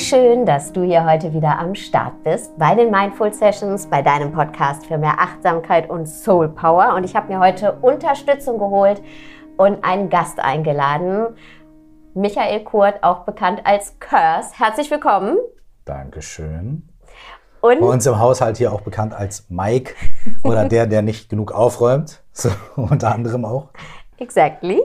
Schön, dass du hier heute wieder am Start bist bei den Mindful Sessions, bei deinem Podcast für mehr Achtsamkeit und Soul Power. Und ich habe mir heute Unterstützung geholt und einen Gast eingeladen. Michael Kurt, auch bekannt als Curse. Herzlich willkommen. Dankeschön. Und Bei uns im Haushalt hier auch bekannt als Mike oder der, der nicht genug aufräumt. So, unter anderem auch. Exactly.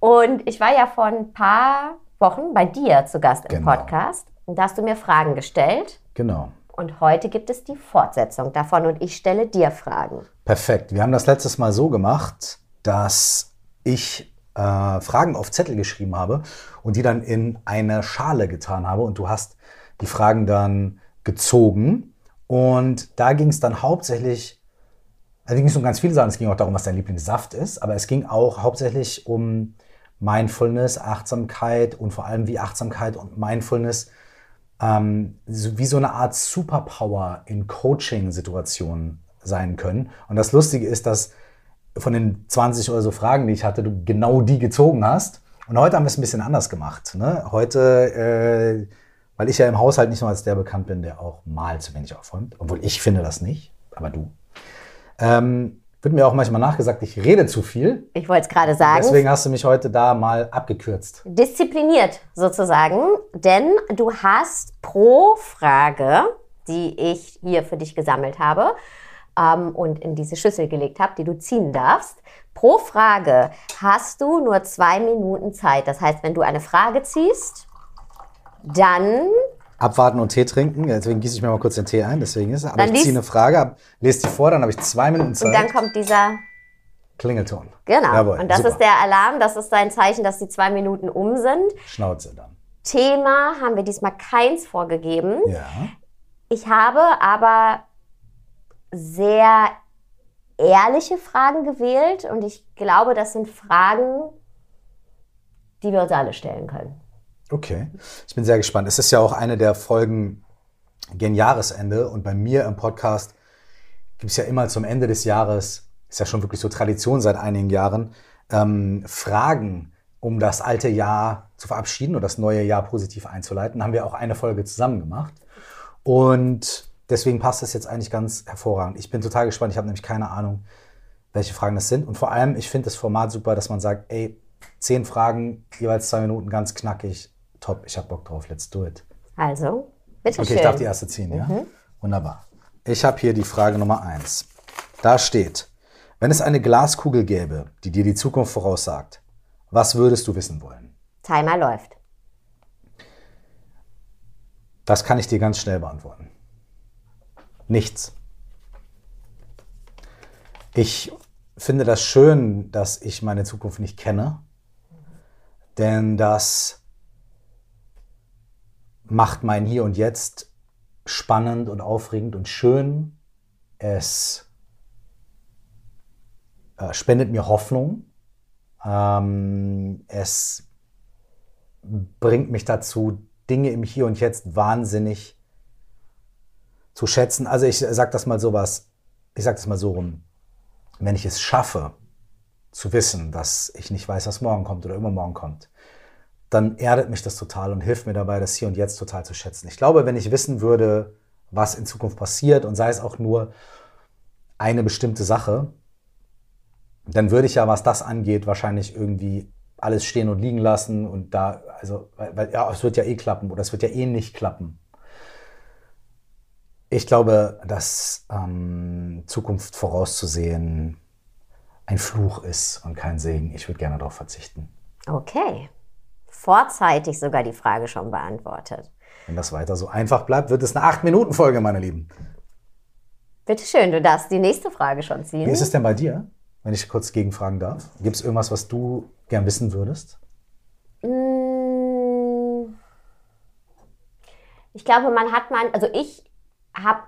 Und ich war ja vor ein paar Wochen bei dir zu Gast im genau. Podcast. Und da hast du mir Fragen gestellt. Genau. Und heute gibt es die Fortsetzung davon und ich stelle dir Fragen. Perfekt. Wir haben das letztes Mal so gemacht, dass ich äh, Fragen auf Zettel geschrieben habe und die dann in eine Schale getan habe. Und du hast die Fragen dann gezogen. Und da ging es dann hauptsächlich, also ging es um ganz viele Sachen. Es ging auch darum, was dein Lieblingssaft ist, aber es ging auch hauptsächlich um Mindfulness, Achtsamkeit und vor allem wie Achtsamkeit und Mindfulness ähm, wie so eine Art Superpower in Coaching-Situationen sein können. Und das Lustige ist, dass von den 20 oder so Fragen, die ich hatte, du genau die gezogen hast. Und heute haben wir es ein bisschen anders gemacht. Ne? Heute, äh, weil ich ja im Haushalt nicht nur als der bekannt bin, der auch mal zu wenig aufräumt, obwohl ich finde das nicht, aber du. Ähm, wird mir auch manchmal nachgesagt, ich rede zu viel. Ich wollte es gerade sagen. Deswegen hast du mich heute da mal abgekürzt. Diszipliniert sozusagen, denn du hast pro Frage, die ich hier für dich gesammelt habe ähm, und in diese Schüssel gelegt habe, die du ziehen darfst, pro Frage hast du nur zwei Minuten Zeit. Das heißt, wenn du eine Frage ziehst, dann Abwarten und Tee trinken. Deswegen gieße ich mir mal kurz den Tee ein. Deswegen ist es. Aber dann ich ziehe eine Frage ab, lese die vor, dann habe ich zwei Minuten Zeit. Und dann kommt dieser Klingelton. Genau. Jawohl, und das super. ist der Alarm. Das ist dein Zeichen, dass die zwei Minuten um sind. Schnauze dann. Thema haben wir diesmal keins vorgegeben. Ja. Ich habe aber sehr ehrliche Fragen gewählt und ich glaube, das sind Fragen, die wir uns alle stellen können. Okay, ich bin sehr gespannt. Es ist ja auch eine der Folgen gen Jahresende und bei mir im Podcast gibt es ja immer zum Ende des Jahres, ist ja schon wirklich so Tradition seit einigen Jahren, ähm, Fragen, um das alte Jahr zu verabschieden und das neue Jahr positiv einzuleiten. Da haben wir auch eine Folge zusammen gemacht. Und deswegen passt das jetzt eigentlich ganz hervorragend. Ich bin total gespannt. Ich habe nämlich keine Ahnung, welche Fragen das sind. Und vor allem, ich finde das Format super, dass man sagt, ey, zehn Fragen, jeweils zwei Minuten, ganz knackig top, ich habe Bock drauf, let's do it. Also, bitte Okay, schön. ich darf die erste ziehen, ja? Mhm. Wunderbar. Ich habe hier die Frage Nummer eins. Da steht, wenn es eine Glaskugel gäbe, die dir die Zukunft voraussagt, was würdest du wissen wollen? Timer läuft. Das kann ich dir ganz schnell beantworten. Nichts. Ich finde das schön, dass ich meine Zukunft nicht kenne, denn das macht mein Hier und Jetzt spannend und aufregend und schön. Es äh, spendet mir Hoffnung. Ähm, es bringt mich dazu, Dinge im Hier und Jetzt wahnsinnig zu schätzen. Also ich sage das mal so was, ich sage das mal so rum, wenn ich es schaffe, zu wissen, dass ich nicht weiß, was morgen kommt oder übermorgen kommt, dann erdet mich das total und hilft mir dabei, das Hier und Jetzt total zu schätzen. Ich glaube, wenn ich wissen würde, was in Zukunft passiert und sei es auch nur eine bestimmte Sache, dann würde ich ja, was das angeht, wahrscheinlich irgendwie alles stehen und liegen lassen und da, also, weil, ja, es wird ja eh klappen oder es wird ja eh nicht klappen. Ich glaube, dass ähm, Zukunft vorauszusehen ein Fluch ist und kein Segen. Ich würde gerne darauf verzichten. Okay vorzeitig sogar die Frage schon beantwortet. Wenn das weiter so einfach bleibt, wird es eine 8-Minuten-Folge, meine Lieben. Bitte schön, du darfst die nächste Frage schon ziehen. Wie ist es denn bei dir, wenn ich kurz gegenfragen darf? Gibt es irgendwas, was du gern wissen würdest? Mm. Ich glaube, man hat man, also ich habe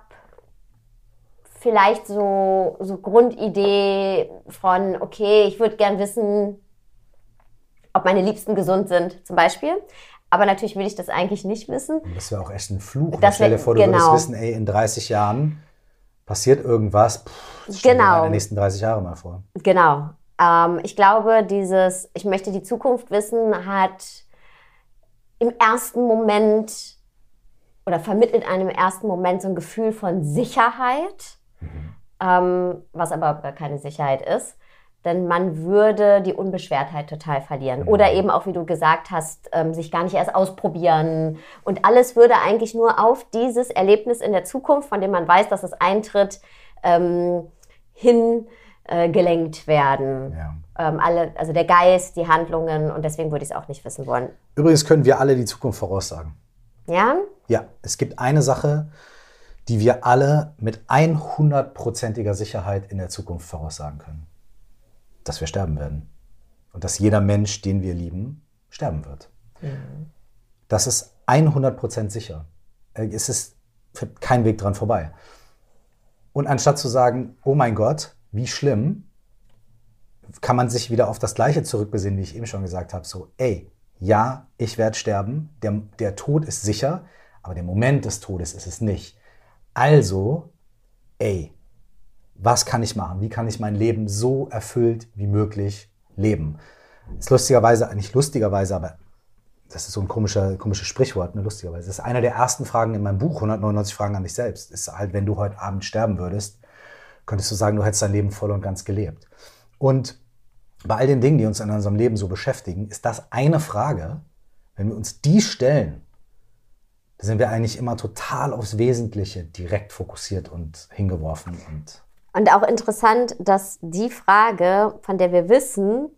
vielleicht so, so Grundidee von, okay, ich würde gern wissen, ob meine Liebsten gesund sind, zum Beispiel. Aber natürlich will ich das eigentlich nicht wissen. Das wäre auch echt ein Fluch. Das Stell dir vor, du genau. würdest wissen, ey, in 30 Jahren passiert irgendwas. Pff, genau. in den nächsten 30 Jahre mal vor. Genau. Ähm, ich glaube, dieses, ich möchte die Zukunft wissen, hat im ersten Moment oder vermittelt einem im ersten Moment so ein Gefühl von Sicherheit, mhm. ähm, was aber keine Sicherheit ist. Denn man würde die Unbeschwertheit total verlieren. Mhm. Oder eben auch, wie du gesagt hast, ähm, sich gar nicht erst ausprobieren. Und alles würde eigentlich nur auf dieses Erlebnis in der Zukunft, von dem man weiß, dass es eintritt, ähm, hingelenkt äh, werden. Ja. Ähm, alle, also der Geist, die Handlungen und deswegen würde ich es auch nicht wissen wollen. Übrigens können wir alle die Zukunft voraussagen. Ja? Ja, es gibt eine Sache, die wir alle mit 100%iger Sicherheit in der Zukunft voraussagen können. Dass wir sterben werden. Und dass jeder Mensch, den wir lieben, sterben wird. Mhm. Das ist 100% sicher. Äh, es ist kein Weg dran vorbei. Und anstatt zu sagen, oh mein Gott, wie schlimm, kann man sich wieder auf das Gleiche zurückbesinnen, wie ich eben schon gesagt habe. So, ey, ja, ich werde sterben, der, der Tod ist sicher, aber der Moment des Todes ist es nicht. Also, ey, was kann ich machen? Wie kann ich mein Leben so erfüllt wie möglich leben? Das ist lustigerweise, nicht lustigerweise, aber das ist so ein komischer, komisches Sprichwort, ne, lustigerweise. Das ist eine der ersten Fragen in meinem Buch, 199 Fragen an dich selbst. Ist halt, wenn du heute Abend sterben würdest, könntest du sagen, du hättest dein Leben voll und ganz gelebt. Und bei all den Dingen, die uns in unserem Leben so beschäftigen, ist das eine Frage. Wenn wir uns die stellen, dann sind wir eigentlich immer total aufs Wesentliche direkt fokussiert und hingeworfen. Und, und auch interessant, dass die Frage, von der wir wissen,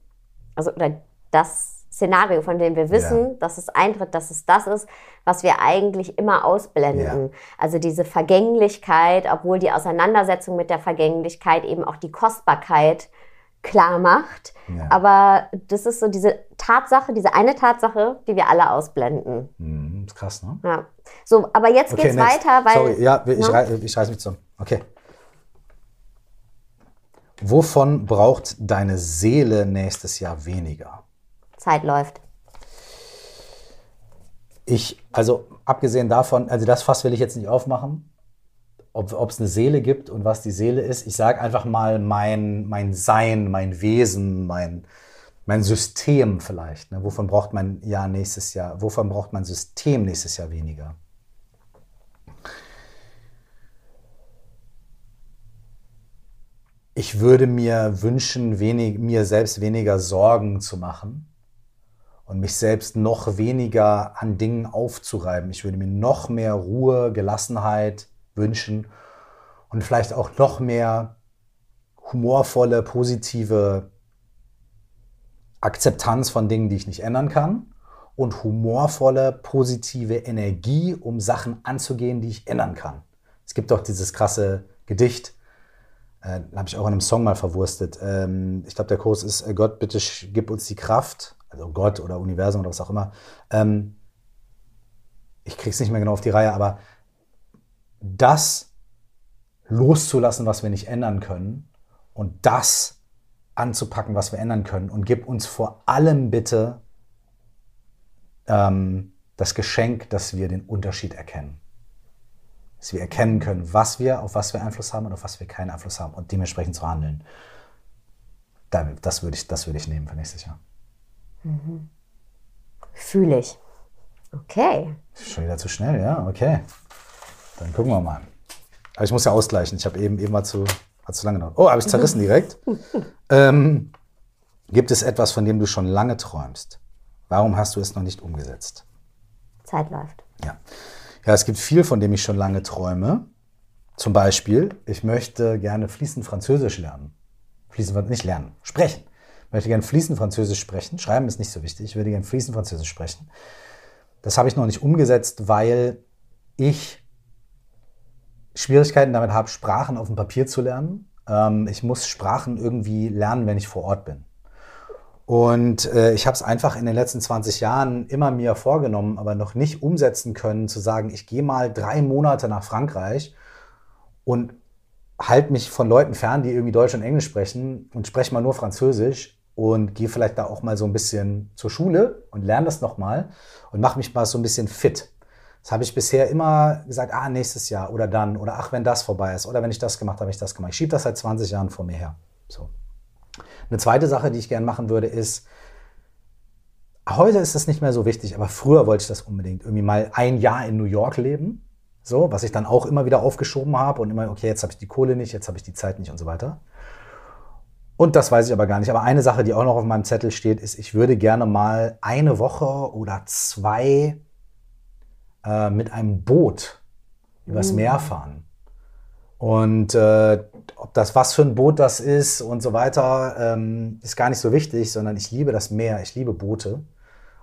also oder das Szenario, von dem wir wissen, ja. dass es eintritt, dass es das ist, was wir eigentlich immer ausblenden. Ja. Also diese Vergänglichkeit, obwohl die Auseinandersetzung mit der Vergänglichkeit eben auch die Kostbarkeit klar macht. Ja. Aber das ist so diese Tatsache, diese eine Tatsache, die wir alle ausblenden. Mhm, ist krass, ne? Ja. So, aber jetzt okay, geht's next. weiter, weil. Sorry, ja, ich, ne? Rei ich reiß mich zusammen. Okay. Wovon braucht deine Seele nächstes Jahr weniger? Zeit läuft. Ich, also abgesehen davon, also das Fass will ich jetzt nicht aufmachen ob es eine Seele gibt und was die Seele ist. Ich sage einfach mal mein, mein Sein, mein Wesen, mein, mein System vielleicht. Ne? Wovon braucht man ja nächstes Jahr, wovon braucht mein System nächstes Jahr weniger? Ich würde mir wünschen, wenig, mir selbst weniger Sorgen zu machen und mich selbst noch weniger an Dingen aufzureiben. Ich würde mir noch mehr Ruhe, Gelassenheit, wünschen und vielleicht auch noch mehr humorvolle, positive Akzeptanz von Dingen, die ich nicht ändern kann und humorvolle, positive Energie, um Sachen anzugehen, die ich ändern kann. Es gibt doch dieses krasse Gedicht, äh, habe ich auch in einem Song mal verwurstet. Ähm, ich glaube, der Kurs ist, äh, Gott, bitte gib uns die Kraft, also Gott oder Universum oder was auch immer. Ähm, ich krieg's nicht mehr genau auf die Reihe, aber das loszulassen, was wir nicht ändern können und das anzupacken, was wir ändern können. Und gib uns vor allem bitte ähm, das Geschenk, dass wir den Unterschied erkennen. Dass wir erkennen können, was wir, auf was wir Einfluss haben und auf was wir keinen Einfluss haben und dementsprechend zu handeln. Das würde ich, das würde ich nehmen für nächstes Jahr. Mhm. Fühle ich. Okay. Schon wieder zu schnell, ja? Okay. Dann gucken wir mal. Aber ich muss ja ausgleichen. Ich habe eben, eben mal zu, hat zu lange gedauert. Oh, habe ich zerrissen direkt. ähm, gibt es etwas, von dem du schon lange träumst? Warum hast du es noch nicht umgesetzt? Zeit läuft. Ja. Ja, es gibt viel, von dem ich schon lange träume. Zum Beispiel, ich möchte gerne fließend Französisch lernen. Fließend, nicht lernen, sprechen. Ich möchte gerne fließend Französisch sprechen. Schreiben ist nicht so wichtig. Ich würde gerne fließend Französisch sprechen. Das habe ich noch nicht umgesetzt, weil ich Schwierigkeiten damit habe, Sprachen auf dem Papier zu lernen. Ähm, ich muss Sprachen irgendwie lernen, wenn ich vor Ort bin. Und äh, ich habe es einfach in den letzten 20 Jahren immer mir vorgenommen, aber noch nicht umsetzen können, zu sagen, ich gehe mal drei Monate nach Frankreich und halte mich von Leuten fern, die irgendwie Deutsch und Englisch sprechen und spreche mal nur Französisch und gehe vielleicht da auch mal so ein bisschen zur Schule und lerne das nochmal und mache mich mal so ein bisschen fit. Das habe ich bisher immer gesagt, ah, nächstes Jahr oder dann oder ach, wenn das vorbei ist oder wenn ich das gemacht habe, ich das gemacht. Ich schiebe das seit 20 Jahren vor mir her. So. Eine zweite Sache, die ich gerne machen würde, ist heute ist das nicht mehr so wichtig, aber früher wollte ich das unbedingt. Irgendwie mal ein Jahr in New York leben. So, was ich dann auch immer wieder aufgeschoben habe und immer, okay, jetzt habe ich die Kohle nicht, jetzt habe ich die Zeit nicht und so weiter. Und das weiß ich aber gar nicht. Aber eine Sache, die auch noch auf meinem Zettel steht, ist, ich würde gerne mal eine Woche oder zwei äh, mit einem Boot übers Meer fahren. Und äh, ob das was für ein Boot das ist und so weiter, ähm, ist gar nicht so wichtig, sondern ich liebe das Meer, ich liebe Boote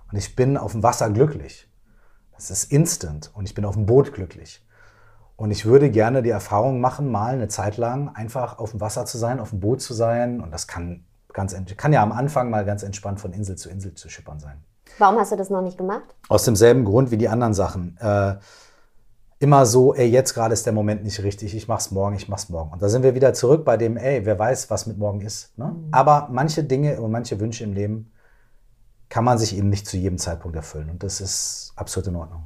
und ich bin auf dem Wasser glücklich. Das ist instant und ich bin auf dem Boot glücklich. Und ich würde gerne die Erfahrung machen, mal eine Zeit lang einfach auf dem Wasser zu sein, auf dem Boot zu sein. Und das kann ganz kann ja am Anfang mal ganz entspannt von Insel zu Insel zu schippern sein. Warum hast du das noch nicht gemacht? Aus demselben Grund wie die anderen Sachen. Äh, immer so, ey, jetzt gerade ist der Moment nicht richtig, ich mach's morgen, ich mach's morgen. Und da sind wir wieder zurück bei dem, ey, wer weiß, was mit morgen ist. Ne? Mhm. Aber manche Dinge und manche Wünsche im Leben kann man sich eben nicht zu jedem Zeitpunkt erfüllen. Und das ist absolut in Ordnung.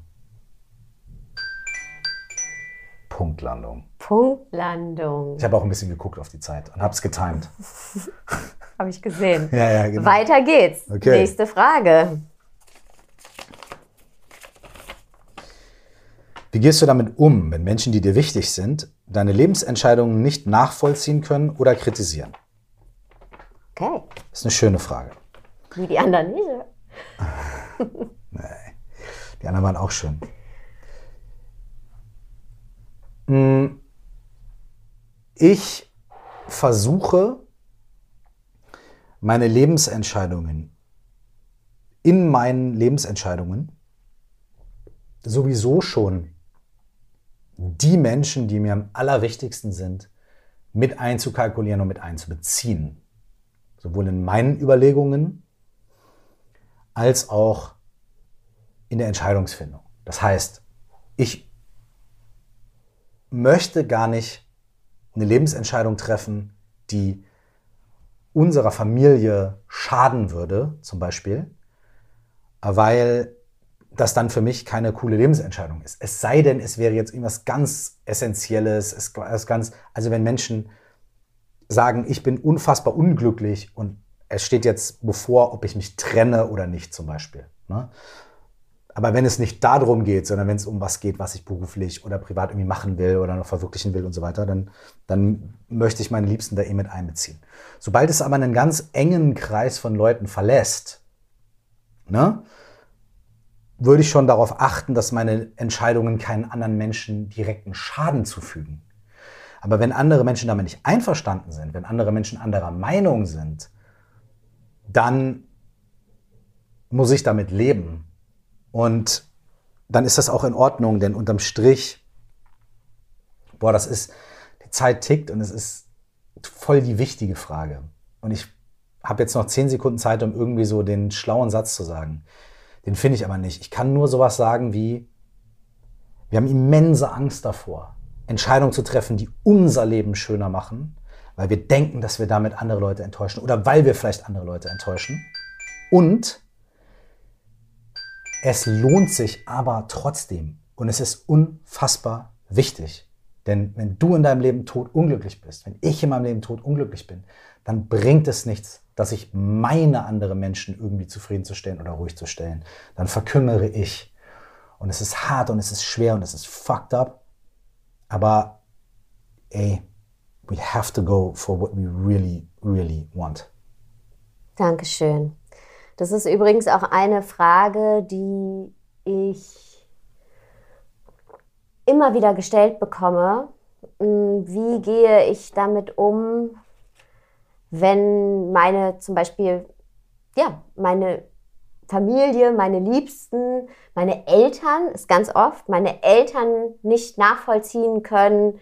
Punktlandung. Punktlandung. Ich habe auch ein bisschen geguckt auf die Zeit und habe es getimed. habe ich gesehen. Ja, ja, genau. Weiter geht's. Okay. Nächste Frage. Wie gehst du damit um, wenn Menschen, die dir wichtig sind, deine Lebensentscheidungen nicht nachvollziehen können oder kritisieren? Okay. Das ist eine schöne Frage. Wie die anderen nicht. nee. Die anderen waren auch schön. Hm. Ich versuche, meine Lebensentscheidungen in meinen Lebensentscheidungen sowieso schon die Menschen, die mir am allerwichtigsten sind, mit einzukalkulieren und mit einzubeziehen. Sowohl in meinen Überlegungen als auch in der Entscheidungsfindung. Das heißt, ich möchte gar nicht eine Lebensentscheidung treffen, die unserer Familie schaden würde, zum Beispiel, weil das dann für mich keine coole Lebensentscheidung ist. Es sei denn, es wäre jetzt irgendwas ganz Essentielles, es, es ganz, also wenn Menschen sagen, ich bin unfassbar unglücklich und es steht jetzt bevor, ob ich mich trenne oder nicht, zum Beispiel. Ne? Aber wenn es nicht darum geht, sondern wenn es um was geht, was ich beruflich oder privat irgendwie machen will oder noch verwirklichen will und so weiter, dann, dann möchte ich meine Liebsten da eh mit einbeziehen. Sobald es aber einen ganz engen Kreis von Leuten verlässt, ne, würde ich schon darauf achten, dass meine Entscheidungen keinen anderen Menschen direkten Schaden zufügen. Aber wenn andere Menschen damit nicht einverstanden sind, wenn andere Menschen anderer Meinung sind, dann muss ich damit leben und dann ist das auch in Ordnung, denn unterm Strich, boah, das ist, die Zeit tickt und es ist voll die wichtige Frage. Und ich habe jetzt noch zehn Sekunden Zeit, um irgendwie so den schlauen Satz zu sagen. Den finde ich aber nicht. Ich kann nur sowas sagen wie, wir haben immense Angst davor, Entscheidungen zu treffen, die unser Leben schöner machen, weil wir denken, dass wir damit andere Leute enttäuschen oder weil wir vielleicht andere Leute enttäuschen. Und es lohnt sich aber trotzdem und es ist unfassbar wichtig. Denn wenn du in deinem Leben tot unglücklich bist, wenn ich in meinem Leben tot unglücklich bin, dann bringt es nichts, dass ich meine andere Menschen irgendwie zufriedenzustellen oder ruhig zu stellen. Dann verkümmere ich. Und es ist hart und es ist schwer und es ist fucked up. Aber ey, we have to go for what we really, really want. Dankeschön. Das ist übrigens auch eine Frage, die ich immer wieder gestellt bekomme. Hm, wie gehe ich damit um, wenn meine zum Beispiel, ja, meine Familie, meine Liebsten, meine Eltern, ist ganz oft, meine Eltern nicht nachvollziehen können,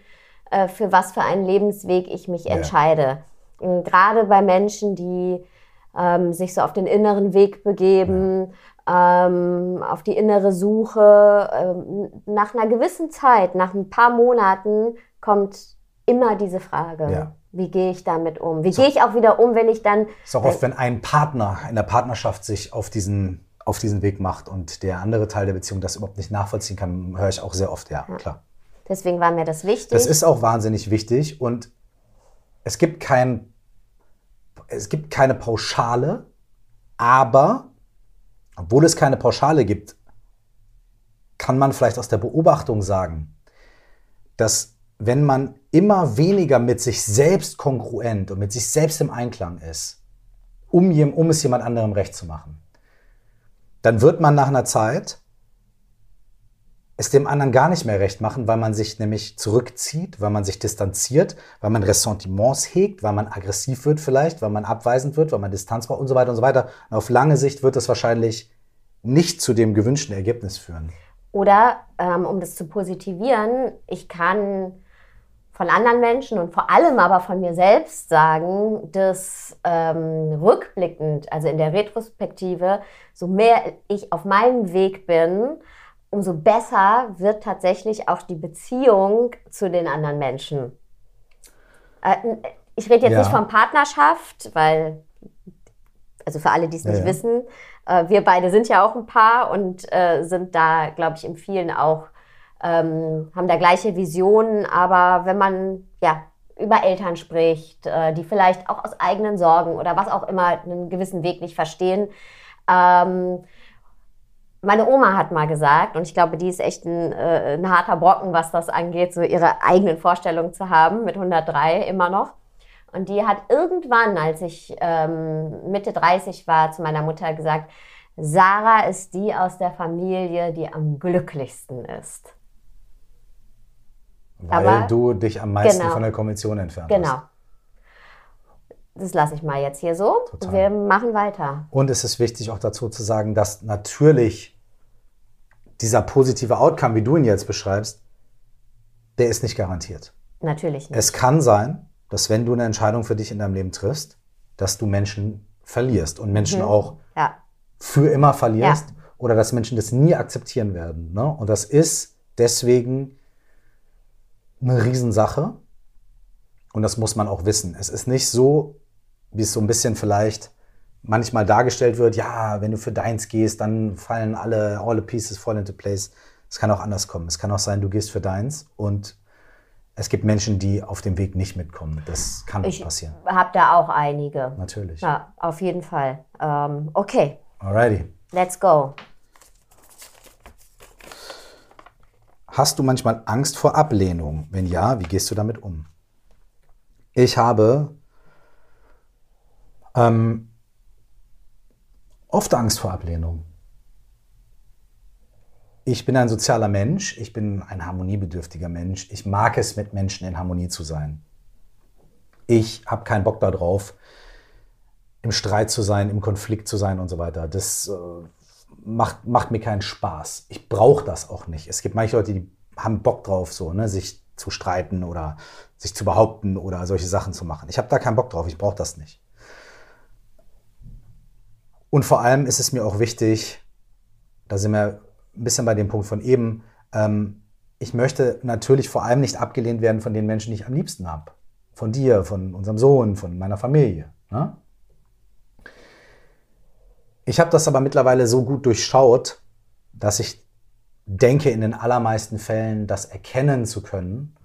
äh, für was für einen Lebensweg ich mich ja. entscheide. Gerade bei Menschen, die ähm, sich so auf den inneren Weg begeben, ja. ähm, auf die innere Suche. Ähm, nach einer gewissen Zeit, nach ein paar Monaten, kommt immer diese Frage. Ja. Wie gehe ich damit um? Wie so. gehe ich auch wieder um, wenn ich dann. Ist auch oft, wenn ein Partner in der Partnerschaft sich auf diesen, auf diesen Weg macht und der andere Teil der Beziehung das überhaupt nicht nachvollziehen kann, höre ich auch sehr oft, ja, ja. klar. Deswegen war mir das wichtig. Das ist auch wahnsinnig wichtig und es gibt kein es gibt keine Pauschale, aber obwohl es keine Pauschale gibt, kann man vielleicht aus der Beobachtung sagen, dass wenn man immer weniger mit sich selbst kongruent und mit sich selbst im Einklang ist, um, um es jemand anderem recht zu machen, dann wird man nach einer Zeit es dem anderen gar nicht mehr recht machen, weil man sich nämlich zurückzieht, weil man sich distanziert, weil man Ressentiments hegt, weil man aggressiv wird vielleicht, weil man abweisend wird, weil man Distanz braucht und so weiter und so weiter. Und auf lange Sicht wird das wahrscheinlich nicht zu dem gewünschten Ergebnis führen. Oder ähm, um das zu positivieren, ich kann von anderen Menschen und vor allem aber von mir selbst sagen, dass ähm, rückblickend, also in der Retrospektive, so mehr ich auf meinem Weg bin, umso besser wird tatsächlich auch die Beziehung zu den anderen Menschen. Äh, ich rede jetzt ja. nicht von Partnerschaft, weil, also für alle, die es nicht ja, ja. wissen, äh, wir beide sind ja auch ein Paar und äh, sind da, glaube ich, im vielen auch, ähm, haben da gleiche Visionen. Aber wenn man ja über Eltern spricht, äh, die vielleicht auch aus eigenen Sorgen oder was auch immer einen gewissen Weg nicht verstehen, ähm, meine Oma hat mal gesagt, und ich glaube, die ist echt ein, äh, ein, harter Brocken, was das angeht, so ihre eigenen Vorstellungen zu haben, mit 103 immer noch. Und die hat irgendwann, als ich ähm, Mitte 30 war, zu meiner Mutter gesagt, Sarah ist die aus der Familie, die am glücklichsten ist. Weil Aber, du dich am meisten genau, von der Kommission entfernt genau. hast. Genau. Das lasse ich mal jetzt hier so. Total. Wir machen weiter. Und es ist wichtig auch dazu zu sagen, dass natürlich dieser positive Outcome, wie du ihn jetzt beschreibst, der ist nicht garantiert. Natürlich nicht. Es kann sein, dass wenn du eine Entscheidung für dich in deinem Leben triffst, dass du Menschen verlierst und Menschen mhm. auch ja. für immer verlierst ja. oder dass Menschen das nie akzeptieren werden. Ne? Und das ist deswegen eine Riesensache und das muss man auch wissen. Es ist nicht so, wie es so ein bisschen vielleicht manchmal dargestellt wird, ja, wenn du für deins gehst, dann fallen alle, all the pieces fall into place. Es kann auch anders kommen. Es kann auch sein, du gehst für deins und es gibt Menschen, die auf dem Weg nicht mitkommen. Das kann ich passieren. Ich habe da auch einige. Natürlich. Ja, auf jeden Fall. Ähm, okay. Alrighty. Let's go. Hast du manchmal Angst vor Ablehnung? Wenn ja, wie gehst du damit um? Ich habe ähm, oft Angst vor Ablehnung ich bin ein sozialer Mensch, ich bin ein harmoniebedürftiger Mensch. Ich mag es, mit Menschen in Harmonie zu sein. Ich habe keinen Bock darauf, im Streit zu sein, im Konflikt zu sein und so weiter. Das äh, macht, macht mir keinen Spaß. Ich brauche das auch nicht. Es gibt manche Leute, die haben Bock drauf, so, ne, sich zu streiten oder sich zu behaupten oder solche Sachen zu machen. Ich habe da keinen Bock drauf, ich brauche das nicht. Und vor allem ist es mir auch wichtig, da sind wir ein bisschen bei dem Punkt von eben, ähm, ich möchte natürlich vor allem nicht abgelehnt werden von den Menschen, die ich am liebsten habe. Von dir, von unserem Sohn, von meiner Familie. Ne? Ich habe das aber mittlerweile so gut durchschaut, dass ich denke, in den allermeisten Fällen das erkennen zu können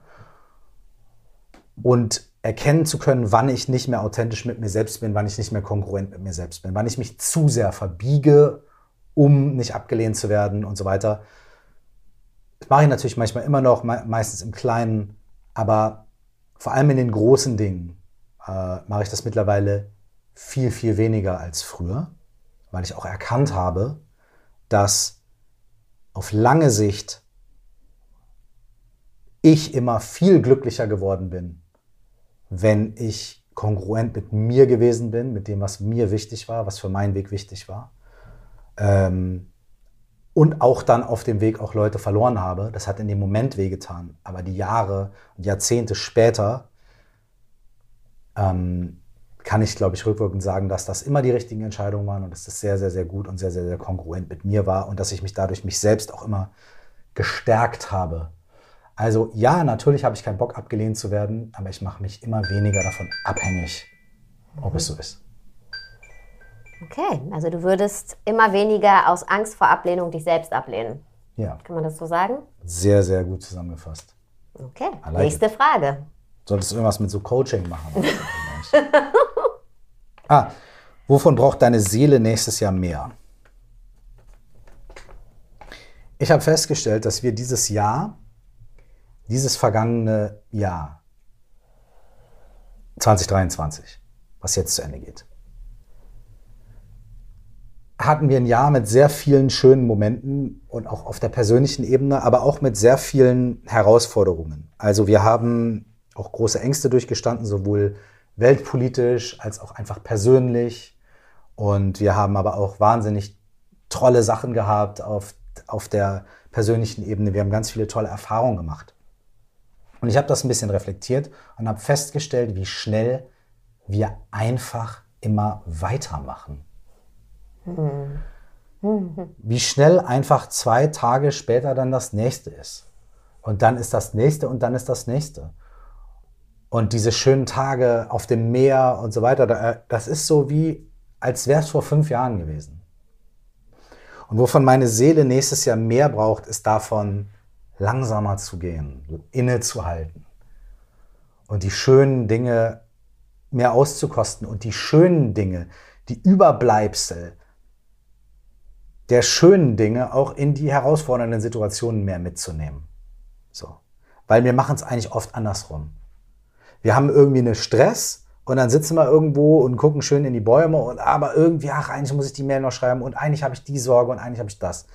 und erkennen zu können, wann ich nicht mehr authentisch mit mir selbst bin, wann ich nicht mehr kongruent mit mir selbst bin, wann ich mich zu sehr verbiege um nicht abgelehnt zu werden und so weiter. Das mache ich natürlich manchmal immer noch, meistens im Kleinen, aber vor allem in den großen Dingen äh, mache ich das mittlerweile viel, viel weniger als früher, weil ich auch erkannt habe, dass auf lange Sicht ich immer viel glücklicher geworden bin, wenn ich kongruent mit mir gewesen bin, mit dem, was mir wichtig war, was für meinen Weg wichtig war. Ähm, und auch dann auf dem Weg auch Leute verloren habe. Das hat in dem Moment wehgetan. Aber die Jahre und Jahrzehnte später ähm, kann ich, glaube ich, rückwirkend sagen, dass das immer die richtigen Entscheidungen waren und dass das sehr, sehr, sehr gut und sehr, sehr, sehr kongruent mit mir war und dass ich mich dadurch mich selbst auch immer gestärkt habe. Also ja, natürlich habe ich keinen Bock abgelehnt zu werden, aber ich mache mich immer weniger davon abhängig, ob es so ist. Okay, also du würdest immer weniger aus Angst vor Ablehnung dich selbst ablehnen. Ja. Kann man das so sagen? Sehr, sehr gut zusammengefasst. Okay, nächste. Frage. Solltest du irgendwas mit so Coaching machen? ah, wovon braucht deine Seele nächstes Jahr mehr? Ich habe festgestellt, dass wir dieses Jahr, dieses vergangene Jahr, 2023, was jetzt zu Ende geht, hatten wir ein Jahr mit sehr vielen schönen Momenten und auch auf der persönlichen Ebene, aber auch mit sehr vielen Herausforderungen. Also wir haben auch große Ängste durchgestanden, sowohl weltpolitisch als auch einfach persönlich. Und wir haben aber auch wahnsinnig tolle Sachen gehabt auf, auf der persönlichen Ebene. Wir haben ganz viele tolle Erfahrungen gemacht. Und ich habe das ein bisschen reflektiert und habe festgestellt, wie schnell wir einfach immer weitermachen. Wie schnell einfach zwei Tage später dann das nächste ist. Und dann ist das nächste und dann ist das nächste. Und diese schönen Tage auf dem Meer und so weiter, das ist so wie, als wäre es vor fünf Jahren gewesen. Und wovon meine Seele nächstes Jahr mehr braucht, ist davon, langsamer zu gehen, innezuhalten und die schönen Dinge mehr auszukosten und die schönen Dinge, die Überbleibsel der schönen Dinge auch in die herausfordernden Situationen mehr mitzunehmen. So. Weil wir machen es eigentlich oft andersrum. Wir haben irgendwie einen Stress und dann sitzen wir irgendwo und gucken schön in die Bäume und aber irgendwie, ach, eigentlich muss ich die Mail noch schreiben und eigentlich habe ich die Sorge und eigentlich habe ich das.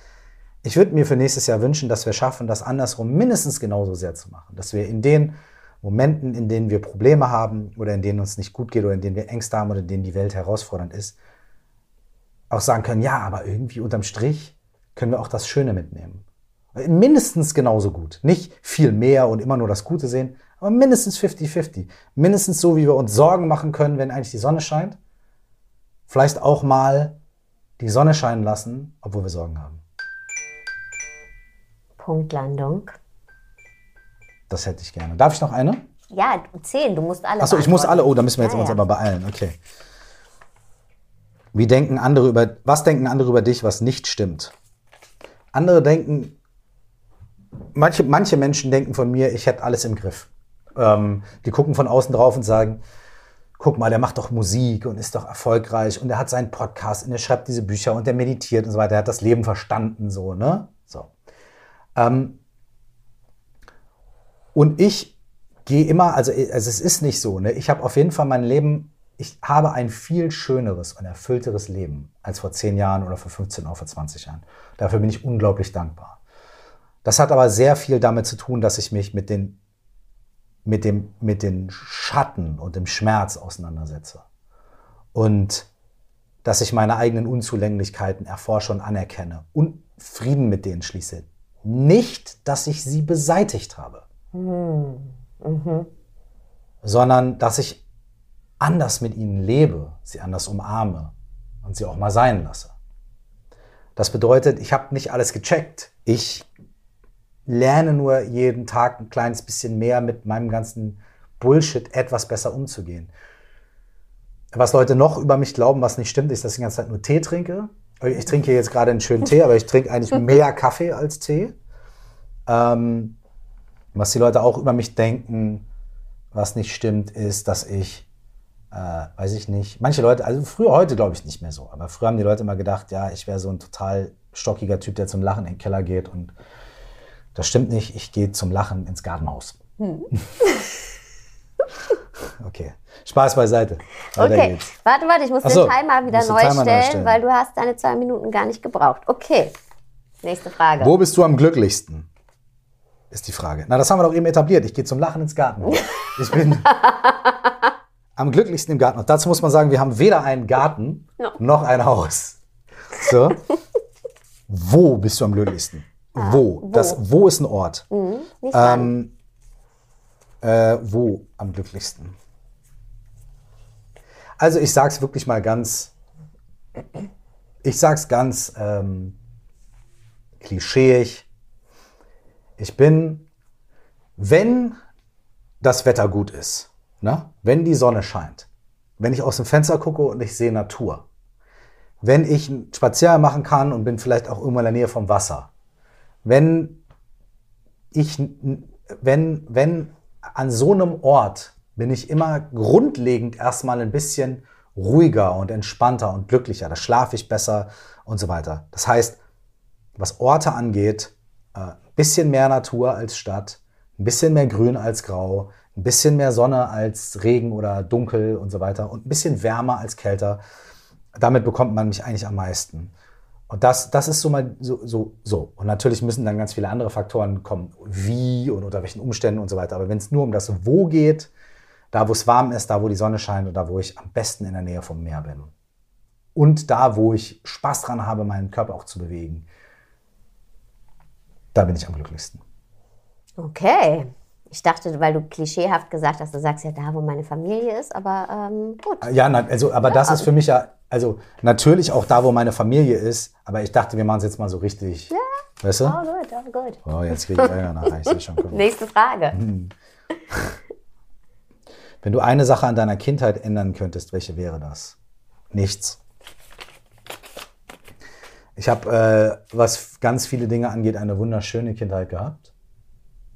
Ich würde mir für nächstes Jahr wünschen, dass wir schaffen, das andersrum mindestens genauso sehr zu machen. Dass wir in den Momenten, in denen wir Probleme haben oder in denen uns nicht gut geht oder in denen wir Ängste haben oder in denen die Welt herausfordernd ist, auch sagen können, ja, aber irgendwie unterm Strich können wir auch das Schöne mitnehmen. Mindestens genauso gut. Nicht viel mehr und immer nur das Gute sehen, aber mindestens 50-50. Mindestens so, wie wir uns Sorgen machen können, wenn eigentlich die Sonne scheint. Vielleicht auch mal die Sonne scheinen lassen, obwohl wir Sorgen haben. Punktlandung. Das hätte ich gerne. Darf ich noch eine? Ja, zehn. Du musst alle. Achso, ich muss alle. Oh, da müssen wir jetzt ja, uns ja. aber beeilen. Okay. Wie denken andere über, was denken andere über dich, was nicht stimmt? Andere denken, manche, manche Menschen denken von mir, ich hätte alles im Griff. Ähm, die gucken von außen drauf und sagen, guck mal, der macht doch Musik und ist doch erfolgreich und er hat seinen Podcast und er schreibt diese Bücher und er meditiert und so weiter. Er hat das Leben verstanden, so, ne? So. Ähm, und ich gehe immer, also, also es ist nicht so, ne? Ich habe auf jeden Fall mein Leben ich habe ein viel schöneres und erfüllteres Leben als vor 10 Jahren oder vor 15 oder vor 20 Jahren. Dafür bin ich unglaublich dankbar. Das hat aber sehr viel damit zu tun, dass ich mich mit den, mit dem, mit den Schatten und dem Schmerz auseinandersetze. Und dass ich meine eigenen Unzulänglichkeiten erforsche und anerkenne und Frieden mit denen schließe. Nicht, dass ich sie beseitigt habe, mhm. Mhm. sondern dass ich anders mit ihnen lebe, sie anders umarme und sie auch mal sein lasse. Das bedeutet, ich habe nicht alles gecheckt. Ich lerne nur jeden Tag ein kleines bisschen mehr mit meinem ganzen Bullshit etwas besser umzugehen. Was Leute noch über mich glauben, was nicht stimmt, ist, dass ich die ganze Zeit nur Tee trinke. Ich trinke jetzt gerade einen schönen Tee, aber ich trinke eigentlich mehr Kaffee als Tee. Ähm, was die Leute auch über mich denken, was nicht stimmt, ist, dass ich äh, weiß ich nicht. Manche Leute, also früher, heute glaube ich nicht mehr so, aber früher haben die Leute immer gedacht, ja, ich wäre so ein total stockiger Typ, der zum Lachen in den Keller geht und das stimmt nicht, ich gehe zum Lachen ins Gartenhaus. Hm. okay, Spaß beiseite. Weiter okay, geht's. warte, warte, ich muss so, den Timer wieder neu Timer stellen, stellen, weil du hast deine zwei Minuten gar nicht gebraucht. Okay, nächste Frage. Wo bist du am glücklichsten? Ist die Frage. Na, das haben wir doch eben etabliert. Ich gehe zum Lachen ins Gartenhaus. Ich bin... am glücklichsten im Garten. Und dazu muss man sagen, wir haben weder einen Garten no. noch ein Haus. So. wo bist du am glücklichsten? Ah, wo? wo? Das Wo ist ein Ort. Mhm, ähm, äh, wo am glücklichsten? Also ich sag's wirklich mal ganz, ich sag's ganz ähm, klischeeig. Ich bin, wenn das Wetter gut ist, Ne? Wenn die Sonne scheint, wenn ich aus dem Fenster gucke und ich sehe Natur, wenn ich einen Spaziergang machen kann und bin vielleicht auch irgendwo in der Nähe vom Wasser, wenn ich, wenn, wenn an so einem Ort bin ich immer grundlegend erstmal ein bisschen ruhiger und entspannter und glücklicher. Da schlafe ich besser und so weiter. Das heißt, was Orte angeht, ein bisschen mehr Natur als Stadt, ein bisschen mehr Grün als Grau, ein bisschen mehr Sonne als Regen oder Dunkel und so weiter und ein bisschen wärmer als kälter. Damit bekommt man mich eigentlich am meisten. Und das, das ist so mal so, so, so. Und natürlich müssen dann ganz viele andere Faktoren kommen, wie und unter welchen Umständen und so weiter. Aber wenn es nur um das Wo geht, da wo es warm ist, da wo die Sonne scheint und da wo ich am besten in der Nähe vom Meer bin. Und da, wo ich Spaß dran habe, meinen Körper auch zu bewegen, da bin ich am glücklichsten. Okay. Ich dachte, weil du klischeehaft gesagt hast, du sagst ja da, wo meine Familie ist, aber ähm, gut. Ja, na, also, aber das ist für mich ja, also natürlich auch da, wo meine Familie ist, aber ich dachte, wir machen es jetzt mal so richtig. Ja. Weißt du? Oh, gut, oh, gut. Oh, jetzt kriege ich Ärger nachher. Ich sehe schon kommen. Nächste Frage. Wenn du eine Sache an deiner Kindheit ändern könntest, welche wäre das? Nichts. Ich habe, äh, was ganz viele Dinge angeht, eine wunderschöne Kindheit gehabt.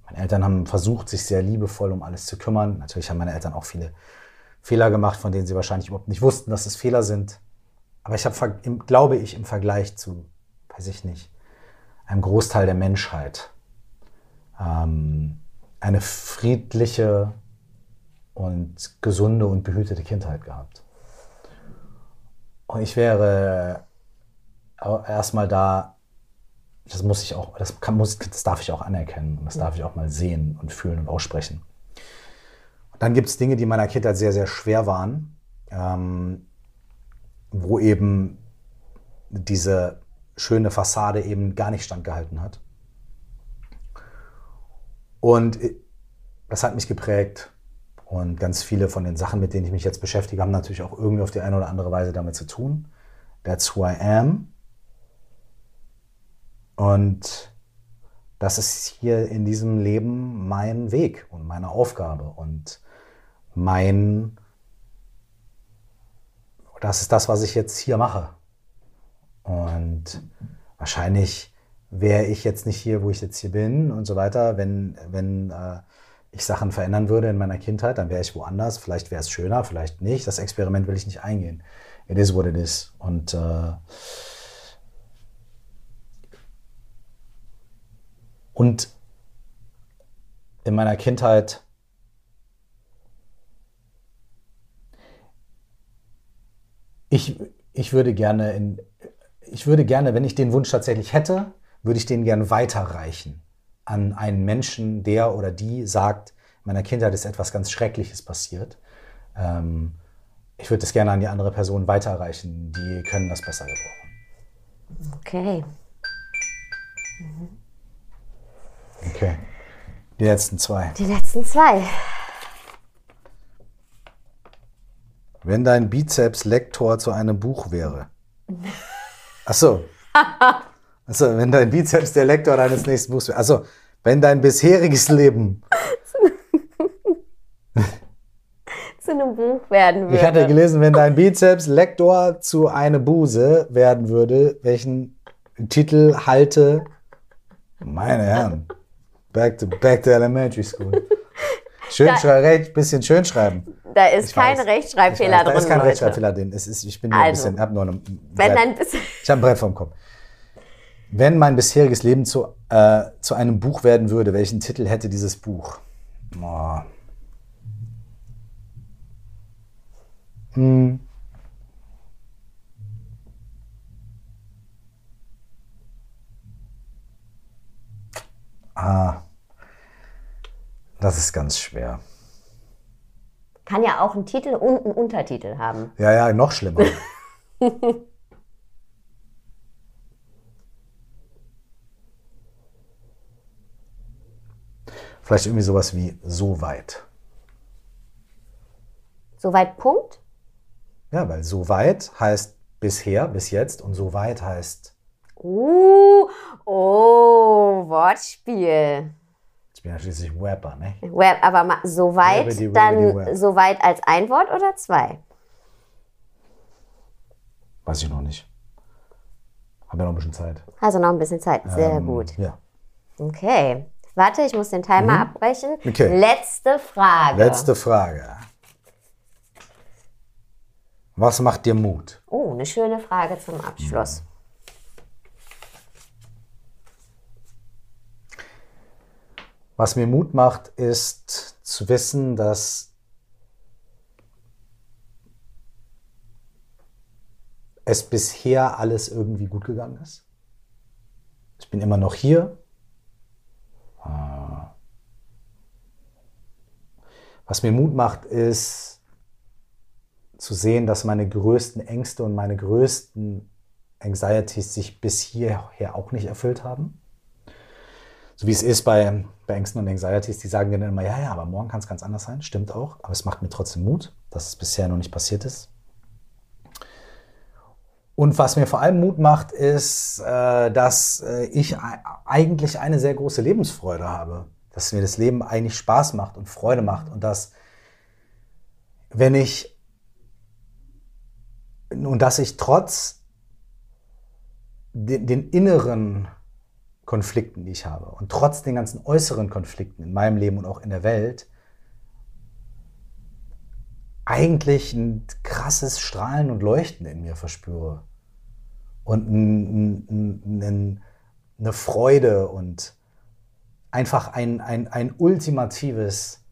Meine Eltern haben versucht, sich sehr liebevoll um alles zu kümmern. Natürlich haben meine Eltern auch viele Fehler gemacht, von denen sie wahrscheinlich überhaupt nicht wussten, dass es Fehler sind. Aber ich habe, glaube ich, im Vergleich zu, weiß ich nicht, einem Großteil der Menschheit ähm, eine friedliche und gesunde und behütete Kindheit gehabt. Und ich wäre erstmal da, das muss ich auch, das, kann, muss, das darf ich auch anerkennen und das darf ich auch mal sehen und fühlen und aussprechen. Und dann gibt es Dinge, die in meiner Kindheit sehr, sehr schwer waren, ähm, wo eben diese schöne Fassade eben gar nicht standgehalten hat. Und das hat mich geprägt. Und ganz viele von den Sachen, mit denen ich mich jetzt beschäftige, haben natürlich auch irgendwie auf die eine oder andere Weise damit zu tun. That's who I am. Und das ist hier in diesem Leben mein Weg und meine Aufgabe und mein, das ist das, was ich jetzt hier mache. Und wahrscheinlich wäre ich jetzt nicht hier, wo ich jetzt hier bin und so weiter, wenn, wenn äh, ich Sachen verändern würde in meiner Kindheit, dann wäre ich woanders. Vielleicht wäre es schöner, vielleicht nicht. Das Experiment will ich nicht eingehen. It is what it is. Und äh, Und in meiner Kindheit ich, ich würde gerne in, ich würde gerne, wenn ich den Wunsch tatsächlich hätte, würde ich den gerne weiterreichen an einen Menschen, der oder die sagt, in meiner Kindheit ist etwas ganz Schreckliches passiert. Ähm, ich würde das gerne an die andere Person weiterreichen. Die können das besser gebrauchen. Okay. Mhm. Okay. Die letzten zwei. Die letzten zwei. Wenn dein Bizeps Lektor zu einem Buch wäre. Ach so. Achso, wenn dein Bizeps der Lektor deines nächsten Buchs wäre. Achso, wenn dein bisheriges Leben zu einem Buch werden würde. Ich hatte gelesen, wenn dein Bizeps Lektor zu einer Buse werden würde, welchen Titel halte, meine Herren. Back to, back to elementary school. Schön schreiben, bisschen schön schreiben. Da ist ich kein weiß, Rechtschreibfehler drin. Da ist kein Leute. Rechtschreibfehler drin. Es ist, ich bin nur also, ein bisschen, hab nur ein wenn Brett, ich habe ein Brett vom Kopf. Wenn mein bisheriges Leben zu, äh, zu einem Buch werden würde, welchen Titel hätte dieses Buch? Oh. Hm. Ah. Das ist ganz schwer. Kann ja auch einen Titel und einen Untertitel haben. Ja, ja, noch schlimmer. Vielleicht irgendwie sowas wie so weit. So weit Punkt? Ja, weil so weit heißt bisher, bis jetzt und so weit heißt. Uh, oh, Wortspiel. Bin ja schließlich Rapper, ne? Web, aber so weit, Webedy, dann so weit als ein Wort oder zwei? Weiß ich noch nicht. Haben ja noch ein bisschen Zeit. Also noch ein bisschen Zeit, sehr ähm, gut. Ja. Okay. Warte, ich muss den Timer mhm. abbrechen. Okay. Letzte Frage. Letzte Frage. Was macht dir Mut? Oh, eine schöne Frage zum Abschluss. Was mir Mut macht, ist zu wissen, dass es bisher alles irgendwie gut gegangen ist. Ich bin immer noch hier. Ah. Was mir Mut macht, ist zu sehen, dass meine größten Ängste und meine größten Anxieties sich bis hierher auch nicht erfüllt haben. So wie es ist bei, bei Ängsten und Anxieties, die sagen dann immer, ja, ja, aber morgen kann es ganz anders sein. Stimmt auch, aber es macht mir trotzdem Mut, dass es bisher noch nicht passiert ist. Und was mir vor allem Mut macht, ist, äh, dass äh, ich eigentlich eine sehr große Lebensfreude habe. Dass mir das Leben eigentlich Spaß macht und Freude macht. Und dass, wenn ich, und dass ich trotz den, den inneren Konflikten, die ich habe, und trotz den ganzen äußeren Konflikten in meinem Leben und auch in der Welt, eigentlich ein krasses Strahlen und Leuchten in mir verspüre. Und ein, ein, ein, eine Freude und einfach ein, ein, ein ultimatives,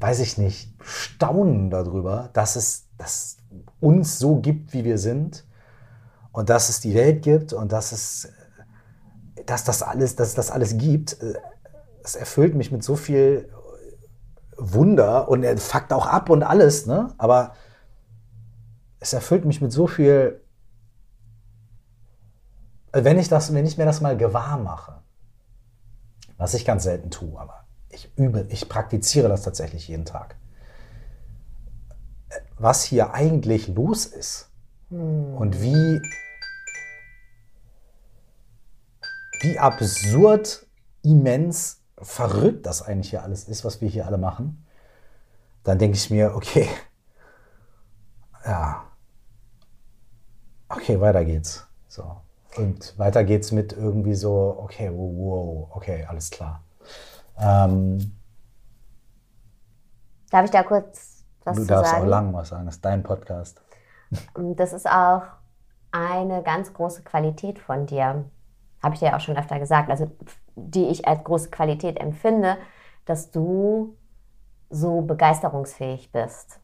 weiß ich nicht, Staunen darüber, dass es, dass uns so gibt, wie wir sind und dass es die Welt gibt und dass es, dass das alles, dass das alles gibt. Es erfüllt mich mit so viel Wunder und er fuckt auch ab und alles, ne? Aber es erfüllt mich mit so viel, wenn ich, das, wenn ich mir das mal gewahr mache, was ich ganz selten tue, aber ich übe, ich praktiziere das tatsächlich jeden Tag, was hier eigentlich los ist hm. und wie, wie absurd, immens, verrückt das eigentlich hier alles ist, was wir hier alle machen, dann denke ich mir, okay, ja, okay, weiter geht's. So. Und weiter geht's mit irgendwie so, okay, wow, wow okay, alles klar. Ähm, Darf ich da kurz was sagen? Du darfst auch lang was sagen, das ist dein Podcast. Das ist auch eine ganz große Qualität von dir. Habe ich dir auch schon öfter gesagt, also die ich als große Qualität empfinde, dass du so begeisterungsfähig bist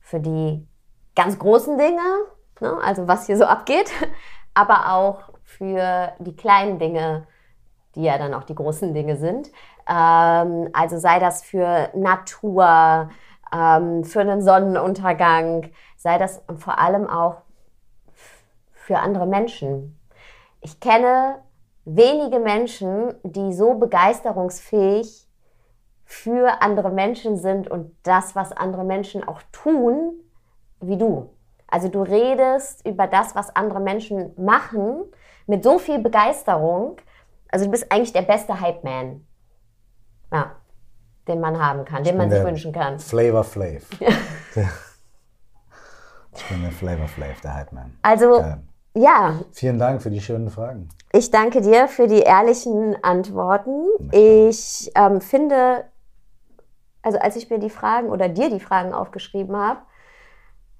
für die ganz großen Dinge, ne? also was hier so abgeht, aber auch für die kleinen Dinge, die ja dann auch die großen Dinge sind. Ähm, also sei das für Natur, ähm, für einen Sonnenuntergang, sei das vor allem auch für andere Menschen. Ich kenne wenige Menschen, die so begeisterungsfähig für andere Menschen sind und das, was andere Menschen auch tun, wie du. Also du redest über das, was andere Menschen machen, mit so viel Begeisterung. Also du bist eigentlich der beste Hype-Man. Ja, den man haben kann, ich den man sich wünschen kann. Flavor Flav. ich bin der Flavor Flav, der Hype-Man. Also, Geil. Ja. Vielen Dank für die schönen Fragen. Ich danke dir für die ehrlichen Antworten. Ich ähm, finde, also als ich mir die Fragen oder dir die Fragen aufgeschrieben habe,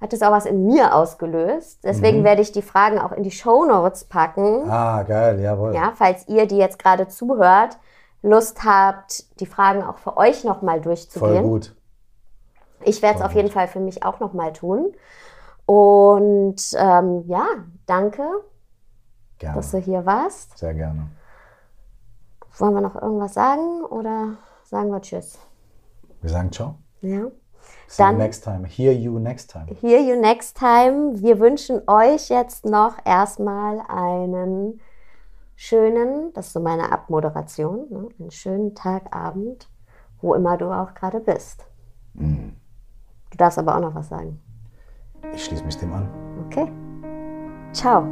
hat es auch was in mir ausgelöst. Deswegen mhm. werde ich die Fragen auch in die Show Notes packen. Ah, geil, jawohl. Ja, falls ihr, die jetzt gerade zuhört, Lust habt, die Fragen auch für euch nochmal durchzugehen. Voll gut. Ich werde es auf jeden Fall für mich auch nochmal tun. Und ähm, ja, danke, gerne. dass du hier warst. Sehr gerne. Wollen wir noch irgendwas sagen oder sagen wir Tschüss? Wir sagen Ciao. Ja. See Dann, you next time. Hear you next time. Hear you next time. Wir wünschen euch jetzt noch erstmal einen schönen, das ist so meine Abmoderation, ne? einen schönen Tagabend, wo immer du auch gerade bist. Mm. Du darfst aber auch noch was sagen. Ich schließe mich dem an. Okay. Ciao.